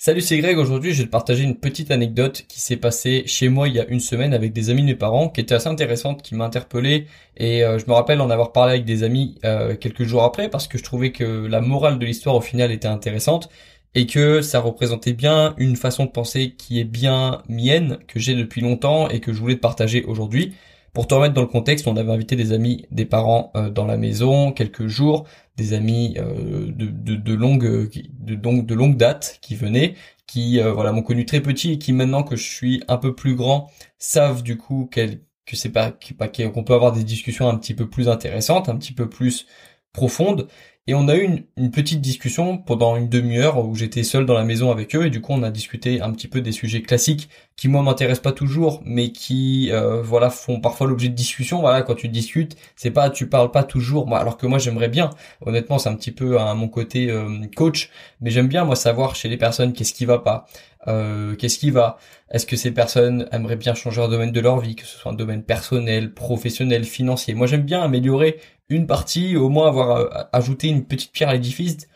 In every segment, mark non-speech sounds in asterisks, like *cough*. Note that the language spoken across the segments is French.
Salut, c'est Greg. Aujourd'hui, je vais te partager une petite anecdote qui s'est passée chez moi il y a une semaine avec des amis de mes parents, qui était assez intéressante, qui m'a interpellé. Et euh, je me rappelle en avoir parlé avec des amis euh, quelques jours après, parce que je trouvais que la morale de l'histoire au final était intéressante et que ça représentait bien une façon de penser qui est bien mienne, que j'ai depuis longtemps et que je voulais te partager aujourd'hui. Pour te remettre dans le contexte, on avait invité des amis, des parents euh, dans la maison quelques jours, des amis euh, de, de, de, longue de, donc de longue date qui venaient, qui euh, voilà m'ont connu très petit et qui maintenant que je suis un peu plus grand savent du coup qu'elle que c'est pas qu'on peut avoir des discussions un petit peu plus intéressantes, un petit peu plus profondes et on a eu une, petite discussion pendant une demi-heure où j'étais seul dans la maison avec eux et du coup on a discuté un petit peu des sujets classiques qui moi m'intéressent pas toujours mais qui euh, voilà font parfois l'objet de discussion. Voilà quand tu discutes c'est pas tu parles pas toujours alors que moi j'aimerais bien. Honnêtement c'est un petit peu à mon côté euh, coach mais j'aime bien moi savoir chez les personnes qu'est-ce qui va pas, euh, qu'est-ce qui va. Est-ce que ces personnes aimeraient bien changer un domaine de leur vie, que ce soit un domaine personnel, professionnel, financier? Moi j'aime bien améliorer une partie, au moins avoir ajouté une petite pierre à l'édifice,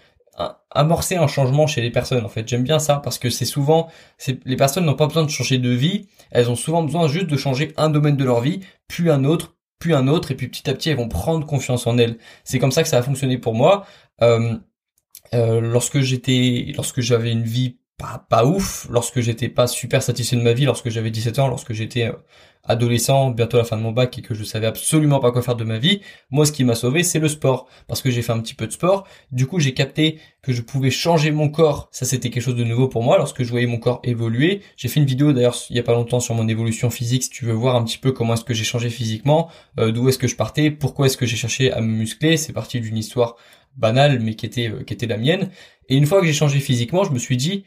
amorcer un changement chez les personnes. En fait, j'aime bien ça parce que c'est souvent, les personnes n'ont pas besoin de changer de vie, elles ont souvent besoin juste de changer un domaine de leur vie, puis un autre, puis un autre, et puis petit à petit elles vont prendre confiance en elles. C'est comme ça que ça a fonctionné pour moi. Euh, euh, lorsque j'étais, lorsque j'avais une vie pas, pas ouf, lorsque j'étais pas super satisfait de ma vie, lorsque j'avais 17 ans, lorsque j'étais euh, adolescent, bientôt la fin de mon bac et que je savais absolument pas quoi faire de ma vie, moi ce qui m'a sauvé c'est le sport parce que j'ai fait un petit peu de sport. Du coup, j'ai capté que je pouvais changer mon corps. Ça c'était quelque chose de nouveau pour moi lorsque je voyais mon corps évoluer. J'ai fait une vidéo d'ailleurs il y a pas longtemps sur mon évolution physique si tu veux voir un petit peu comment est-ce que j'ai changé physiquement, euh, d'où est-ce que je partais, pourquoi est-ce que j'ai cherché à me muscler, c'est parti d'une histoire banale mais qui était euh, qui était la mienne. Et une fois que j'ai changé physiquement, je me suis dit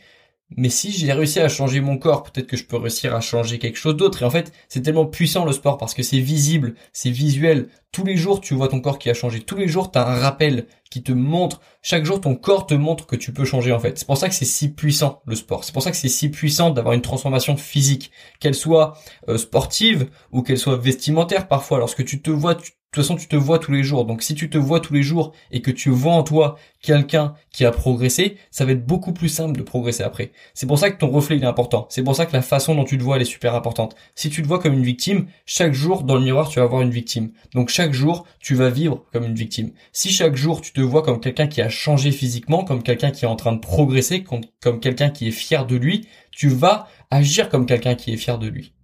mais si j'ai réussi à changer mon corps, peut-être que je peux réussir à changer quelque chose d'autre. Et en fait, c'est tellement puissant le sport parce que c'est visible, c'est visuel. Tous les jours, tu vois ton corps qui a changé. Tous les jours, tu as un rappel qui te montre. Chaque jour, ton corps te montre que tu peux changer en fait. C'est pour ça que c'est si puissant le sport. C'est pour ça que c'est si puissant d'avoir une transformation physique, qu'elle soit euh, sportive ou qu'elle soit vestimentaire parfois. Lorsque tu te vois, toute façon, tu te vois tous les jours. Donc, si tu te vois tous les jours et que tu vois en toi quelqu'un qui a progressé, ça va être beaucoup plus simple de progresser après. C'est pour ça que ton reflet il est important. C'est pour ça que la façon dont tu te vois elle est super importante. Si tu te vois comme une victime, chaque jour dans le miroir tu vas voir une victime. Donc chaque jour tu vas vivre comme une victime. Si chaque jour tu te vois comme quelqu'un qui a changé physiquement, comme quelqu'un qui est en train de progresser, comme quelqu'un qui est fier de lui, tu vas agir comme quelqu'un qui est fier de lui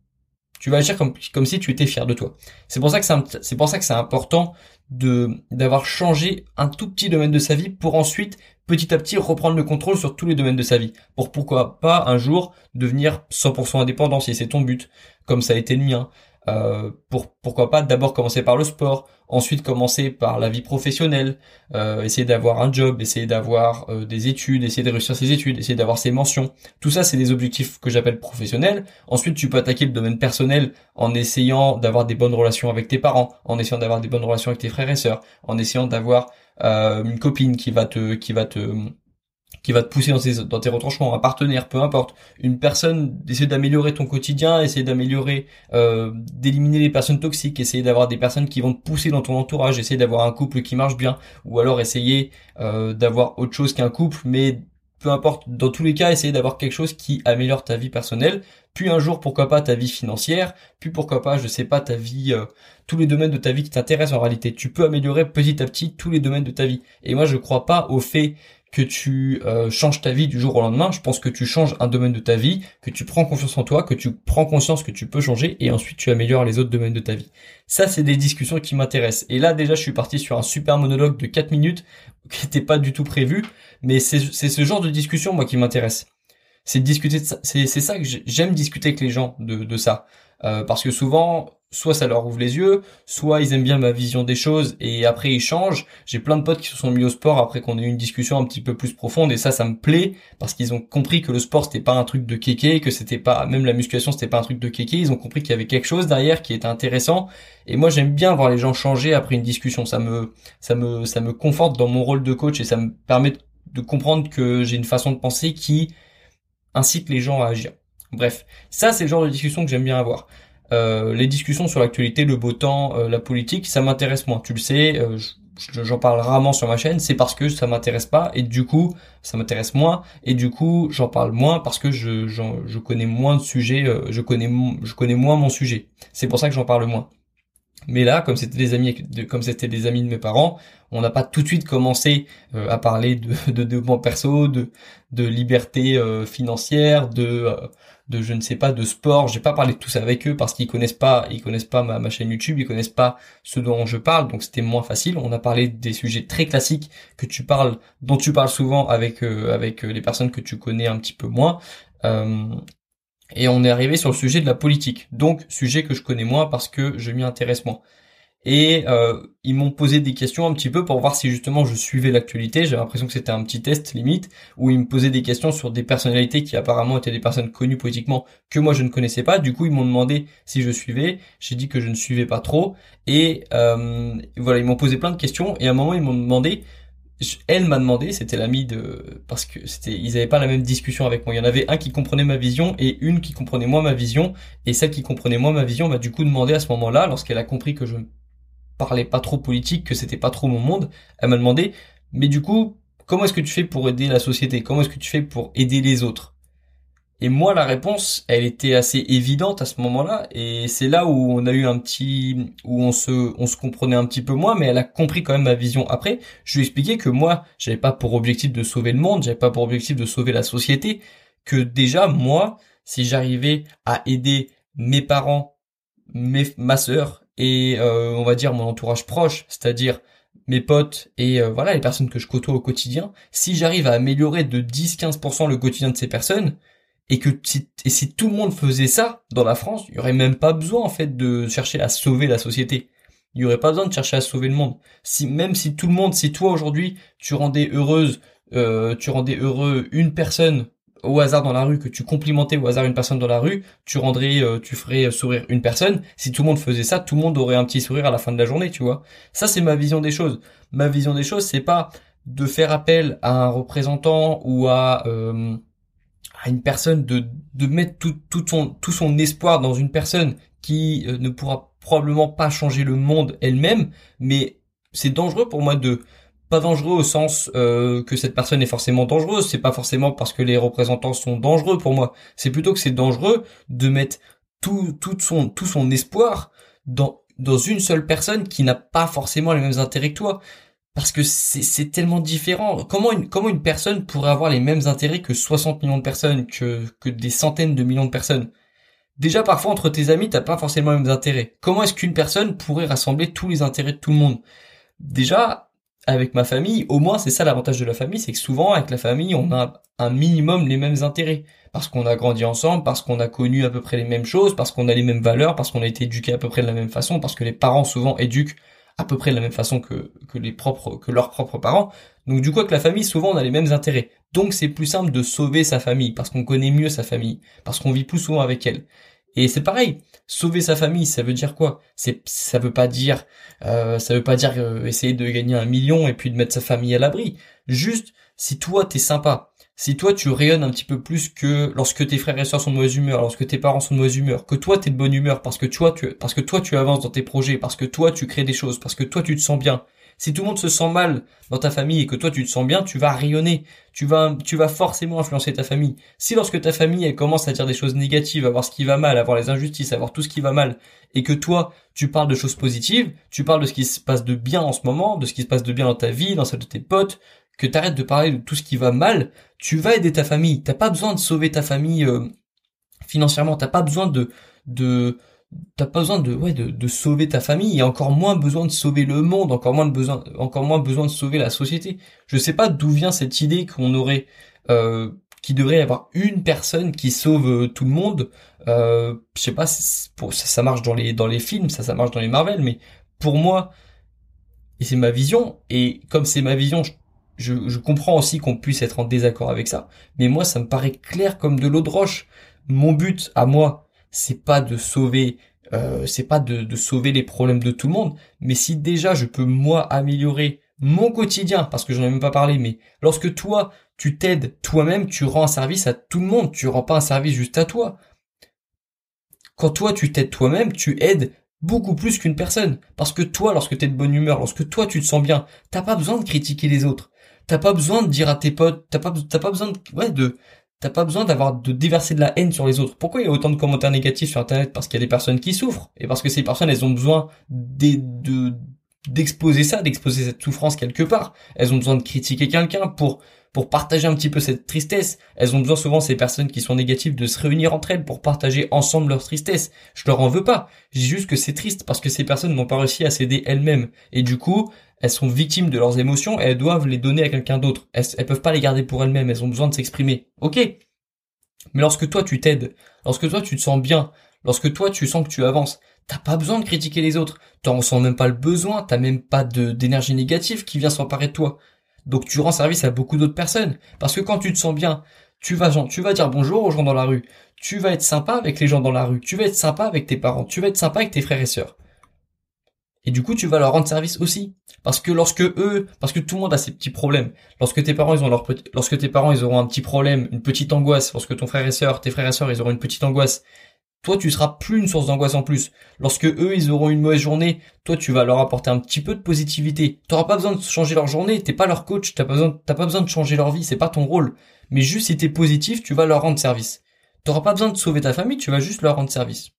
tu vas agir comme, si tu étais fier de toi. C'est pour ça que c'est important d'avoir changé un tout petit domaine de sa vie pour ensuite petit à petit reprendre le contrôle sur tous les domaines de sa vie. Pour pourquoi pas un jour devenir 100% indépendant si c'est ton but, comme ça a été le mien. Euh, pour pourquoi pas d'abord commencer par le sport, ensuite commencer par la vie professionnelle, euh, essayer d'avoir un job, essayer d'avoir euh, des études, essayer de réussir ses études, essayer d'avoir ses mentions. Tout ça, c'est des objectifs que j'appelle professionnels. Ensuite, tu peux attaquer le domaine personnel en essayant d'avoir des bonnes relations avec tes parents, en essayant d'avoir des bonnes relations avec tes frères et sœurs, en essayant d'avoir une copine qui va te qui va te qui va te pousser dans tes, retranchements, un partenaire, peu importe, une personne, d'essayer d'améliorer ton quotidien, essayer d'améliorer, euh, d'éliminer les personnes toxiques, essayer d'avoir des personnes qui vont te pousser dans ton entourage, essayer d'avoir un couple qui marche bien, ou alors essayer euh, d'avoir autre chose qu'un couple, mais peu importe, dans tous les cas, essayer d'avoir quelque chose qui améliore ta vie personnelle, puis un jour, pourquoi pas ta vie financière, puis pourquoi pas, je sais pas, ta vie, euh, tous les domaines de ta vie qui t'intéressent en réalité. Tu peux améliorer petit à petit tous les domaines de ta vie. Et moi, je crois pas au fait que tu euh, changes ta vie du jour au lendemain. Je pense que tu changes un domaine de ta vie, que tu prends confiance en toi, que tu prends conscience que tu peux changer et ensuite tu améliores les autres domaines de ta vie. Ça, c'est des discussions qui m'intéressent. Et là, déjà, je suis parti sur un super monologue de 4 minutes qui n'était pas du tout prévu, mais c'est ce genre de discussion, moi, qui m'intéresse. C'est discuter de ça. C'est ça que j'aime discuter avec les gens de, de ça. Euh, parce que souvent, soit ça leur ouvre les yeux, soit ils aiment bien ma vision des choses et après ils changent. J'ai plein de potes qui se sont mis au sport après qu'on ait eu une discussion un petit peu plus profonde et ça, ça me plaît parce qu'ils ont compris que le sport c'était pas un truc de kéké, que c'était pas, même la musculation c'était pas un truc de kéké. Ils ont compris qu'il y avait quelque chose derrière qui était intéressant et moi j'aime bien voir les gens changer après une discussion. Ça me, ça me, ça me conforte dans mon rôle de coach et ça me permet de comprendre que j'ai une façon de penser qui incite les gens à agir. Bref, ça c'est le genre de discussion que j'aime bien avoir. Euh, les discussions sur l'actualité, le beau temps, euh, la politique, ça m'intéresse moins. Tu le sais, euh, j'en parle rarement sur ma chaîne, c'est parce que ça m'intéresse pas et du coup ça m'intéresse moins et du coup j'en parle moins parce que je, je connais moins de sujets, je connais je connais moins mon sujet. C'est pour ça que j'en parle moins. Mais là, comme c'était des amis, comme c'était des amis de mes parents, on n'a pas tout de suite commencé à parler de, de développement perso, de, de liberté financière, de de je ne sais pas de sport. J'ai pas parlé de tout ça avec eux parce qu'ils connaissent pas, ils connaissent pas ma, chaîne YouTube, ils connaissent pas ce dont je parle, donc c'était moins facile. On a parlé des sujets très classiques que tu parles, dont tu parles souvent avec euh, avec euh, les personnes que tu connais un petit peu moins. Euh, et on est arrivé sur le sujet de la politique, donc sujet que je connais moins parce que je m'y intéresse moins et euh, ils m'ont posé des questions un petit peu pour voir si justement je suivais l'actualité. J'ai l'impression que c'était un petit test limite où ils me posaient des questions sur des personnalités qui apparemment étaient des personnes connues politiquement que moi je ne connaissais pas. Du coup ils m'ont demandé si je suivais. J'ai dit que je ne suivais pas trop et euh, voilà ils m'ont posé plein de questions et à un moment ils m'ont demandé elle m'a demandé, c'était l'ami de, parce que c'était, ils avaient pas la même discussion avec moi. Il y en avait un qui comprenait ma vision et une qui comprenait moi ma vision. Et celle qui comprenait moi ma vision m'a du coup demandé à ce moment-là, lorsqu'elle a compris que je parlais pas trop politique, que c'était pas trop mon monde, elle m'a demandé, mais du coup, comment est-ce que tu fais pour aider la société? Comment est-ce que tu fais pour aider les autres? Et moi, la réponse, elle était assez évidente à ce moment-là, et c'est là où on a eu un petit, où on se, on se comprenait un petit peu moins, mais elle a compris quand même ma vision. Après, je lui ai que moi, j'avais pas pour objectif de sauver le monde, j'avais pas pour objectif de sauver la société, que déjà moi, si j'arrivais à aider mes parents, mes, ma sœur, et euh, on va dire mon entourage proche, c'est-à-dire mes potes et euh, voilà les personnes que je côtoie au quotidien, si j'arrive à améliorer de 10-15% le quotidien de ces personnes, et que si, et si tout le monde faisait ça dans la France, il y aurait même pas besoin en fait de chercher à sauver la société. Il y aurait pas besoin de chercher à sauver le monde. Si même si tout le monde, si toi aujourd'hui tu rendais heureuse, euh, tu rendais heureux une personne au hasard dans la rue, que tu complimentais au hasard une personne dans la rue, tu rendrais, euh, tu ferais sourire une personne. Si tout le monde faisait ça, tout le monde aurait un petit sourire à la fin de la journée, tu vois. Ça, c'est ma vision des choses. Ma vision des choses, c'est pas de faire appel à un représentant ou à, euh, à une personne, de, de mettre tout, tout, son, tout son espoir dans une personne qui euh, ne pourra probablement pas changer le monde elle-même, mais c'est dangereux pour moi de pas dangereux au sens euh, que cette personne est forcément dangereuse. C'est pas forcément parce que les représentants sont dangereux pour moi. C'est plutôt que c'est dangereux de mettre tout, tout son tout son espoir dans dans une seule personne qui n'a pas forcément les mêmes intérêts que toi. Parce que c'est, tellement différent. Comment une, comment une personne pourrait avoir les mêmes intérêts que 60 millions de personnes, que, que des centaines de millions de personnes? Déjà, parfois, entre tes amis, t'as pas forcément les mêmes intérêts. Comment est-ce qu'une personne pourrait rassembler tous les intérêts de tout le monde? Déjà, avec ma famille, au moins c'est ça l'avantage de la famille, c'est que souvent avec la famille on a un minimum les mêmes intérêts, parce qu'on a grandi ensemble, parce qu'on a connu à peu près les mêmes choses, parce qu'on a les mêmes valeurs, parce qu'on a été éduqué à peu près de la même façon, parce que les parents souvent éduquent à peu près de la même façon que, que les propres que leurs propres parents. Donc du coup avec la famille souvent on a les mêmes intérêts. Donc c'est plus simple de sauver sa famille parce qu'on connaît mieux sa famille, parce qu'on vit plus souvent avec elle. Et c'est pareil, sauver sa famille, ça veut dire quoi? C'est ça veut pas dire euh, ça veut pas dire euh, essayer de gagner un million et puis de mettre sa famille à l'abri. Juste si toi t'es sympa, si toi tu rayonnes un petit peu plus que lorsque tes frères et sœurs sont de mauvaise humeur, lorsque tes parents sont de mauvaise humeur, que toi t'es de bonne humeur parce que toi tu parce que toi tu avances dans tes projets, parce que toi tu crées des choses, parce que toi tu te sens bien, si tout le monde se sent mal dans ta famille et que toi tu te sens bien, tu vas rayonner. Tu vas, forcément influencer ta famille. Si lorsque ta famille elle commence à dire des choses négatives, à voir ce qui va mal, à voir les injustices, à voir tout ce qui va mal, et que toi tu parles de choses positives, tu parles de ce qui se passe de bien en ce moment, de ce qui se passe de bien dans ta vie, dans celle de tes potes, que t'arrêtes de parler de tout ce qui va mal, tu vas aider ta famille. T'as pas besoin de sauver ta famille euh, financièrement. T'as pas besoin de de t'as pas besoin de ouais de, de, sauver ta famille. Et encore moins besoin de sauver le monde encore moins de besoin encore moins besoin de sauver la société. Je sais pas d'où vient cette idée qu'on aurait euh, qu'il devrait y avoir une personne qui sauve euh, tout le monde. Euh, je sais pas ça, ça marche dans les dans les films ça ça marche dans les Marvel mais pour moi et c'est ma vision et comme c'est ma vision je, je comprends aussi qu'on puisse être en désaccord avec ça mais moi ça me paraît clair comme de l'eau de roche. Mon but à moi c'est pas de sauver euh, c'est pas de, de, sauver les problèmes de tout le monde, mais si déjà je peux moi améliorer mon quotidien, parce que j'en ai même pas parlé, mais lorsque toi tu t'aides toi-même, tu rends un service à tout le monde, tu rends pas un service juste à toi. Quand toi tu t'aides toi-même, tu aides beaucoup plus qu'une personne. Parce que toi, lorsque t'es de bonne humeur, lorsque toi tu te sens bien, t'as pas besoin de critiquer les autres. T'as pas besoin de dire à tes potes, t'as pas, t'as pas besoin de, ouais, de, t'as pas besoin d'avoir, de déverser de la haine sur les autres. Pourquoi il y a autant de commentaires négatifs sur Internet? Parce qu'il y a des personnes qui souffrent. Et parce que ces personnes, elles ont besoin de, d'exposer ça, d'exposer cette souffrance quelque part. Elles ont besoin de critiquer quelqu'un pour pour partager un petit peu cette tristesse. Elles ont besoin souvent ces personnes qui sont négatives de se réunir entre elles pour partager ensemble leur tristesse. Je leur en veux pas. Je dis juste que c'est triste parce que ces personnes n'ont pas réussi à s'aider elles-mêmes et du coup elles sont victimes de leurs émotions et elles doivent les donner à quelqu'un d'autre. Elles, peuvent pas les garder pour elles-mêmes. Elles ont besoin de s'exprimer. Ok. Mais lorsque toi tu t'aides, lorsque toi tu te sens bien, lorsque toi tu sens que tu avances, T'as pas besoin de critiquer les autres. T'en ressens même pas le besoin. T'as même pas d'énergie négative qui vient s'emparer de toi. Donc tu rends service à beaucoup d'autres personnes. Parce que quand tu te sens bien, tu vas, tu vas dire bonjour aux gens dans la rue. Tu vas être sympa avec les gens dans la rue. Tu vas être sympa avec tes parents. Tu vas être sympa avec tes frères et sœurs. Et du coup, tu vas leur rendre service aussi. Parce que lorsque eux, parce que tout le monde a ses petits problèmes. Lorsque tes parents, ils ont leur lorsque tes parents, ils auront un petit problème, une petite angoisse. Lorsque ton frère et sœur, tes frères et sœurs, ils auront une petite angoisse toi tu seras plus une source d'angoisse en plus. Lorsque eux ils auront une mauvaise journée, toi tu vas leur apporter un petit peu de positivité. T'auras pas besoin de changer leur journée, t'es pas leur coach, t'as pas besoin, t'as pas besoin de changer leur vie, c'est pas ton rôle. Mais juste si t'es positif, tu vas leur rendre service. T'auras pas besoin de sauver ta famille, tu vas juste leur rendre service.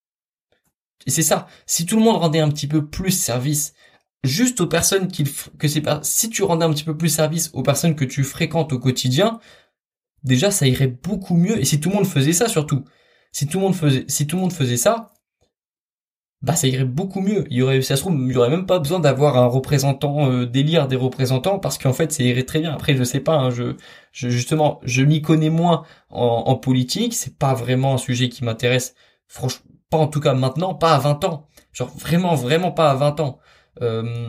Et c'est ça. Si tout le monde rendait un petit peu plus service, juste aux personnes qui, que c'est pas, si tu rendais un petit peu plus service aux personnes que tu fréquentes au quotidien, déjà ça irait beaucoup mieux. Et si tout le monde faisait ça surtout, si tout le monde faisait, si tout le monde faisait ça, bah ça irait beaucoup mieux. Il y aurait, ça se il y aurait même pas besoin d'avoir un représentant, euh, d'élire des représentants, parce qu'en fait, ça irait très bien. Après, je sais pas, hein, je, je, justement, je m'y connais moins en, en politique. C'est pas vraiment un sujet qui m'intéresse. Franchement, pas en tout cas maintenant, pas à 20 ans. Genre vraiment, vraiment pas à 20 ans. Euh,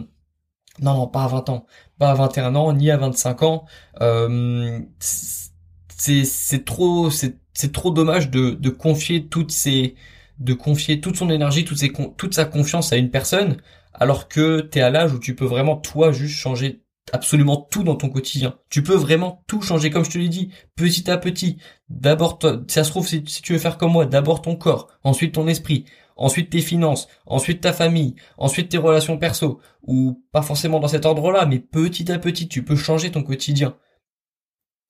non, non, pas à 20 ans. Pas à 21 ans, ni à 25 ans. Euh, c'est, trop, c'est c'est trop dommage de, de confier toutes ces de confier toute son énergie, toute, ses, toute sa confiance à une personne, alors que t'es à l'âge où tu peux vraiment toi juste changer absolument tout dans ton quotidien. Tu peux vraiment tout changer, comme je te l'ai dit, petit à petit. D'abord, ça se trouve, si, tu veux faire comme moi, d'abord ton corps, ensuite ton esprit, ensuite tes finances, ensuite ta famille, ensuite tes relations perso, ou pas forcément dans cet ordre-là, mais petit à petit, tu peux changer ton quotidien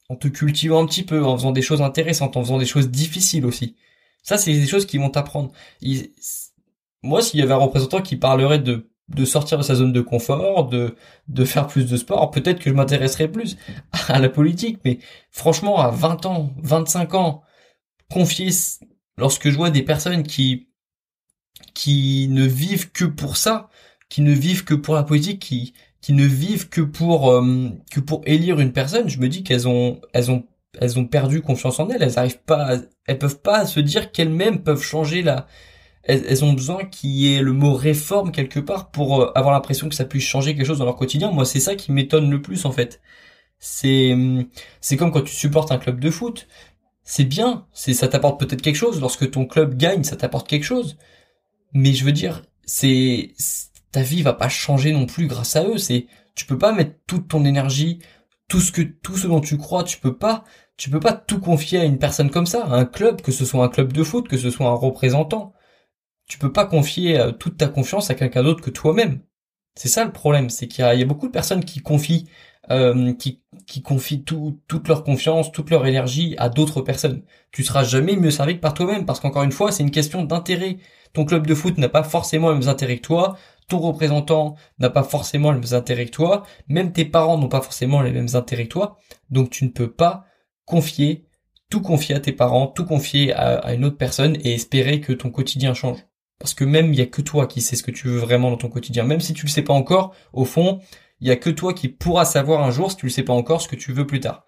en te cultivant un petit peu, en faisant des choses intéressantes, en faisant des choses difficiles aussi. Ça, c'est des choses qui vont t'apprendre. Moi, s'il y avait un représentant qui parlerait de de sortir de sa zone de confort, de de faire plus de sport, peut-être que je m'intéresserais plus à la politique. Mais franchement, à 20 ans, 25 ans, confier lorsque je vois des personnes qui qui ne vivent que pour ça, qui ne vivent que pour la politique, qui qui ne vivent que pour euh, que pour élire une personne, je me dis qu'elles ont elles ont elles ont perdu confiance en elles. Elles arrivent pas, elles peuvent pas se dire qu'elles-mêmes peuvent changer la. Elles, ont besoin qu'il y ait le mot réforme quelque part pour euh, avoir l'impression que ça puisse changer quelque chose dans leur quotidien. Moi, c'est ça qui m'étonne le plus en fait. C'est c'est comme quand tu supportes un club de foot. C'est bien, c'est ça t'apporte peut-être quelque chose. Lorsque ton club gagne, ça t'apporte quelque chose. Mais je veux dire, c'est ta vie va pas changer non plus grâce à eux. C'est, tu peux pas mettre toute ton énergie, tout ce que, tout ce dont tu crois, tu peux pas, tu peux pas tout confier à une personne comme ça, à un club, que ce soit un club de foot, que ce soit un représentant. Tu peux pas confier euh, toute ta confiance à quelqu'un d'autre que toi-même. C'est ça le problème, c'est qu'il y, a, beaucoup de personnes qui confient, euh, qui, confient tout, toute leur confiance, toute leur énergie à d'autres personnes. Tu seras jamais mieux servi que par toi-même, parce qu'encore une fois, c'est une question d'intérêt. Ton club de foot n'a pas forcément les mêmes intérêts que toi ton représentant n'a pas forcément les mêmes intérêts que toi, même tes parents n'ont pas forcément les mêmes intérêts que toi, donc tu ne peux pas confier, tout confier à tes parents, tout confier à, une autre personne et espérer que ton quotidien change. Parce que même il y a que toi qui sais ce que tu veux vraiment dans ton quotidien, même si tu le sais pas encore, au fond, il y a que toi qui pourras savoir un jour si tu le sais pas encore ce que tu veux plus tard.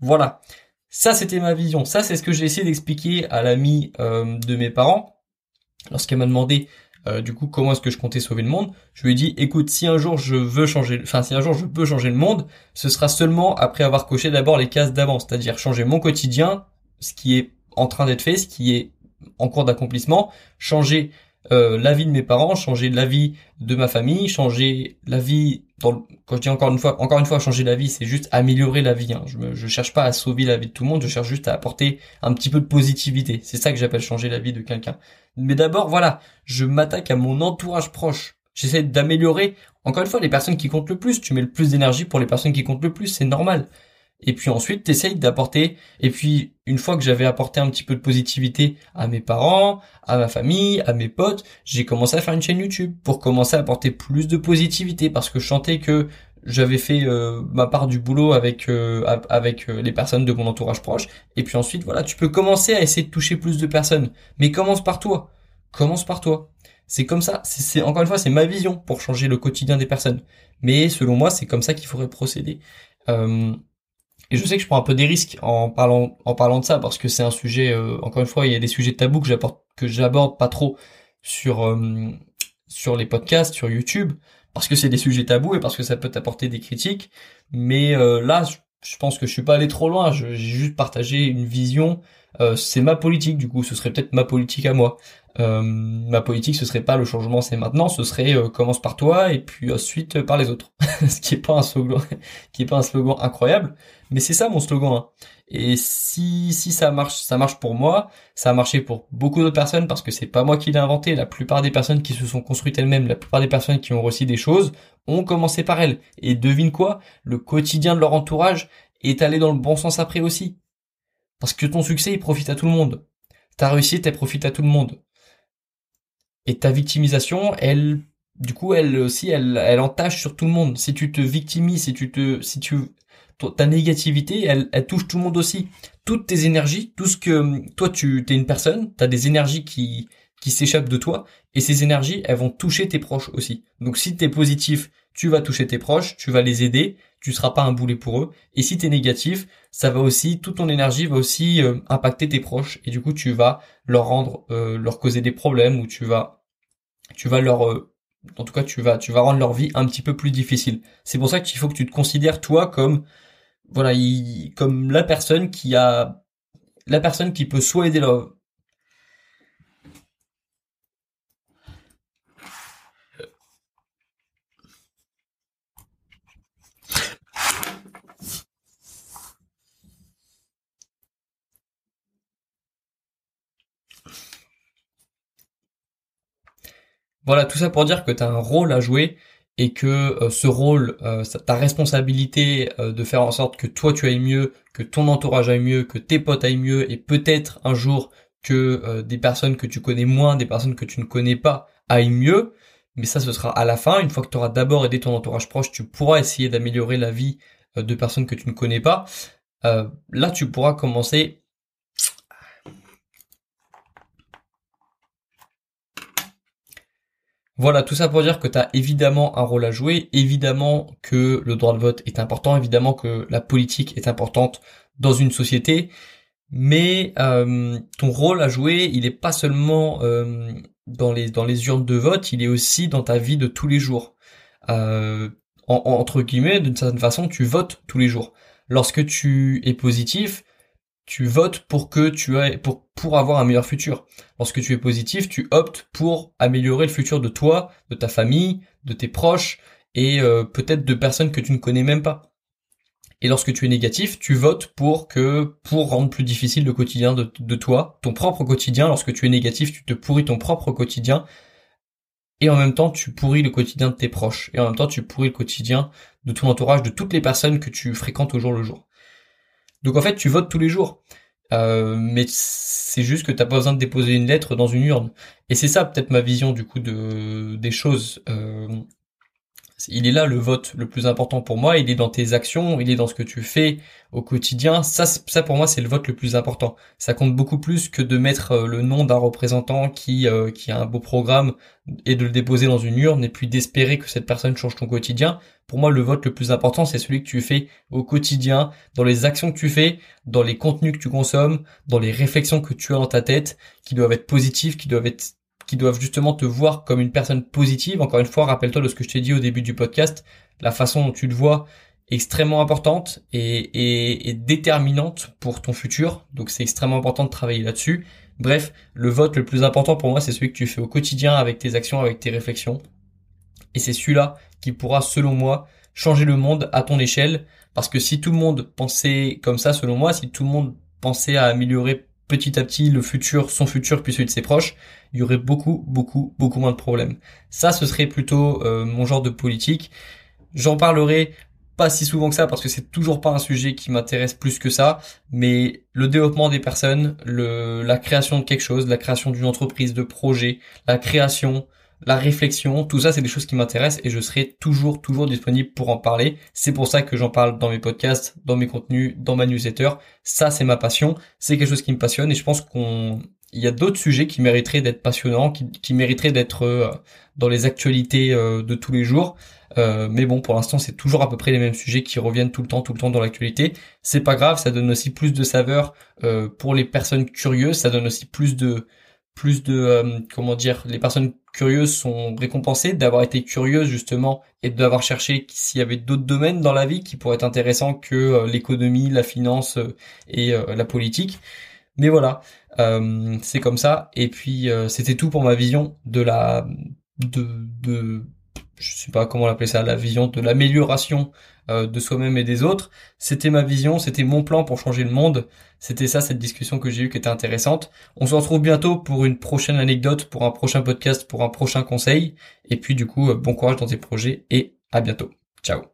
Voilà. Ça c'était ma vision. Ça c'est ce que j'ai essayé d'expliquer à l'ami euh, de mes parents lorsqu'elle m'a demandé euh, du coup, comment est-ce que je comptais sauver le monde Je lui ai dit, écoute, si un jour je veux changer, enfin si un jour je peux changer le monde, ce sera seulement après avoir coché d'abord les cases d'avant, c'est-à-dire changer mon quotidien, ce qui est en train d'être fait, ce qui est en cours d'accomplissement, changer euh, la vie de mes parents, changer la vie de ma famille, changer la vie. Quand je dis encore une fois, encore une fois, changer la vie, c'est juste améliorer la vie. Hein. Je, me, cherche pas à sauver la vie de tout le monde, je cherche juste à apporter un petit peu de positivité. C'est ça que j'appelle changer la vie de quelqu'un. Mais d'abord, voilà, je m'attaque à mon entourage proche. J'essaie d'améliorer. Encore une fois, les personnes qui comptent le plus. Tu mets le plus d'énergie pour les personnes qui comptent le plus, c'est normal. Et puis ensuite, t'essayes d'apporter. Et puis, une fois que j'avais apporté un petit peu de positivité à mes parents, à ma famille, à mes potes, j'ai commencé à faire une chaîne YouTube pour commencer à apporter plus de positivité parce que je sentais que j'avais fait euh, ma part du boulot avec euh, avec euh, les personnes de mon entourage proche. Et puis ensuite, voilà, tu peux commencer à essayer de toucher plus de personnes. Mais commence par toi. Commence par toi. C'est comme ça. C'est encore une fois, c'est ma vision pour changer le quotidien des personnes. Mais selon moi, c'est comme ça qu'il faudrait procéder. Euh, et je sais que je prends un peu des risques en parlant en parlant de ça parce que c'est un sujet euh, encore une fois il y a des sujets tabous que j'apporte que j'aborde pas trop sur euh, sur les podcasts sur YouTube parce que c'est des sujets tabous et parce que ça peut t'apporter des critiques. Mais euh, là je, pense que je suis pas allé trop loin. J'ai juste partagé une vision. C'est ma politique du coup ce serait peut-être ma politique à moi euh, ma politique ce serait pas le changement c'est maintenant, ce serait euh, commence par toi et puis ensuite euh, par les autres. *laughs* ce qui est pas un slogan, *laughs* qui est un slogan incroyable, mais c'est ça mon slogan. Hein. Et si si ça marche, ça marche pour moi, ça a marché pour beaucoup d'autres personnes parce que c'est pas moi qui l'ai inventé. La plupart des personnes qui se sont construites elles-mêmes, la plupart des personnes qui ont reçu des choses, ont commencé par elles. Et devine quoi, le quotidien de leur entourage est allé dans le bon sens après aussi. Parce que ton succès, il profite à tout le monde. Ta réussite, elle profite à tout le monde. Et ta victimisation, elle, du coup, elle aussi, elle, elle entache sur tout le monde. Si tu te victimises, si tu te, si tu, ta négativité, elle, elle touche tout le monde aussi. Toutes tes énergies, tout ce que, toi, tu, t'es une personne, t'as des énergies qui, qui s'échappent de toi, et ces énergies, elles vont toucher tes proches aussi. Donc si t'es positif, tu vas toucher tes proches, tu vas les aider, tu seras pas un boulet pour eux. Et si t'es négatif, ça va aussi, toute ton énergie va aussi euh, impacter tes proches, et du coup tu vas leur rendre, euh, leur causer des problèmes, ou tu vas tu vas leur euh, en tout cas tu vas tu vas rendre leur vie un petit peu plus difficile. C'est pour ça qu'il faut que tu te considères toi comme voilà, comme la personne qui a la personne qui peut soit aider leur Voilà, tout ça pour dire que tu as un rôle à jouer et que euh, ce rôle, euh, ta responsabilité euh, de faire en sorte que toi tu ailles mieux, que ton entourage aille mieux, que tes potes aillent mieux et peut-être un jour que des personnes que tu connais moins, des personnes que tu ne connais pas aillent mieux. Mais ça, ce sera à la fin. Une fois que tu auras d'abord aidé ton entourage proche, tu pourras essayer d'améliorer la vie de personnes que tu ne connais pas. là, tu pourras commencer Voilà, tout ça pour dire que tu as évidemment un rôle à jouer, évidemment que le droit de vote est important, évidemment que la politique est importante dans une société, mais euh, ton rôle à jouer, il n'est pas seulement euh, dans, les, dans les urnes de vote, il est aussi dans ta vie de tous les jours. Euh, entre guillemets, d'une certaine façon, tu votes tous les jours. Lorsque tu es positif, tu votes pour que tu aies, pour, pour avoir un meilleur futur. Lorsque tu es positif, tu optes pour améliorer le futur de toi, de ta famille, de tes proches et euh, peut-être de personnes que tu ne connais même pas. Et lorsque tu es négatif, tu votes pour que, pour rendre plus difficile le quotidien de, de toi, ton propre quotidien. Lorsque tu es négatif, tu te pourris ton propre quotidien. Et en même temps, tu pourris le quotidien de tes proches. Et en même temps, tu pourris le quotidien de ton entourage, de toutes les personnes que tu fréquentes au jour le jour. Donc en fait, tu votes tous les jours. Euh, mais c'est juste que t'as pas besoin de déposer une lettre dans une urne. Et c'est ça peut-être ma vision du coup de des choses. Euh, il est là le vote le plus important pour moi. Il est dans tes actions, il est dans ce que tu fais au quotidien. Ça, ça pour moi, c'est le vote le plus important. Ça compte beaucoup plus que de mettre euh, le nom d'un représentant qui qui a un beau programme et de le déposer dans une urne et puis d'espérer que cette personne change ton quotidien. Pour moi, le vote le plus important, c'est celui que tu fais au quotidien, dans les actions que tu fais, dans les contenus que tu consommes, dans les réflexions que tu as dans ta tête, qui doivent être positives, qui doivent être qui doivent justement te voir comme une personne positive. Encore une fois, rappelle-toi de ce que je t'ai dit au début du podcast, la façon dont tu te vois extrêmement importante et, et, déterminante pour ton futur. Donc c'est extrêmement important de travailler là-dessus. Bref, le vote le plus important pour moi, c'est celui que tu fais au quotidien avec tes actions, avec tes réflexions. Et c'est celui-là qui pourra, selon moi, changer le monde à ton échelle. Parce que si tout le monde pensait comme ça, selon moi, si tout le monde pensait à améliorer petit à petit le futur, son futur, puis celui de ses proches, il y aurait beaucoup, beaucoup, beaucoup moins de problèmes. Ça, ce serait plutôt euh, mon genre de politique. J'en parlerai pas si souvent que ça parce que c'est toujours pas un sujet qui m'intéresse plus que ça, mais le développement des personnes, le, la création de quelque chose, la création d'une entreprise, de projet, la création, la réflexion, tout ça c'est des choses qui m'intéressent et je serai toujours toujours disponible pour en parler. C'est pour ça que j'en parle dans mes podcasts, dans mes contenus, dans ma newsletter. Ça c'est ma passion, c'est quelque chose qui me passionne et je pense qu'on y a d'autres sujets qui mériteraient d'être passionnants, qui, qui mériteraient d'être euh, dans les actualités euh, de tous les jours. Euh, mais bon, pour l'instant, c'est toujours à peu près les mêmes sujets qui reviennent tout le temps, tout le temps dans l'actualité. C'est pas grave, ça donne aussi plus de saveur pour les personnes curieuses. Ça donne aussi plus de, plus de, comment dire, les personnes curieuses sont récompensées d'avoir été curieuses justement et d'avoir cherché s'il y avait d'autres domaines dans la vie qui pourraient être intéressants que l'économie, la finance et la politique. Mais voilà, euh, c'est comme ça. Et puis euh, c'était tout pour ma vision de la de de je sais pas comment l'appeler ça, la vision de l'amélioration euh, de soi-même et des autres. C'était ma vision, c'était mon plan pour changer le monde. C'était ça cette discussion que j'ai eue qui était intéressante. On se retrouve bientôt pour une prochaine anecdote, pour un prochain podcast, pour un prochain conseil. Et puis du coup, bon courage dans tes projets et à bientôt. Ciao.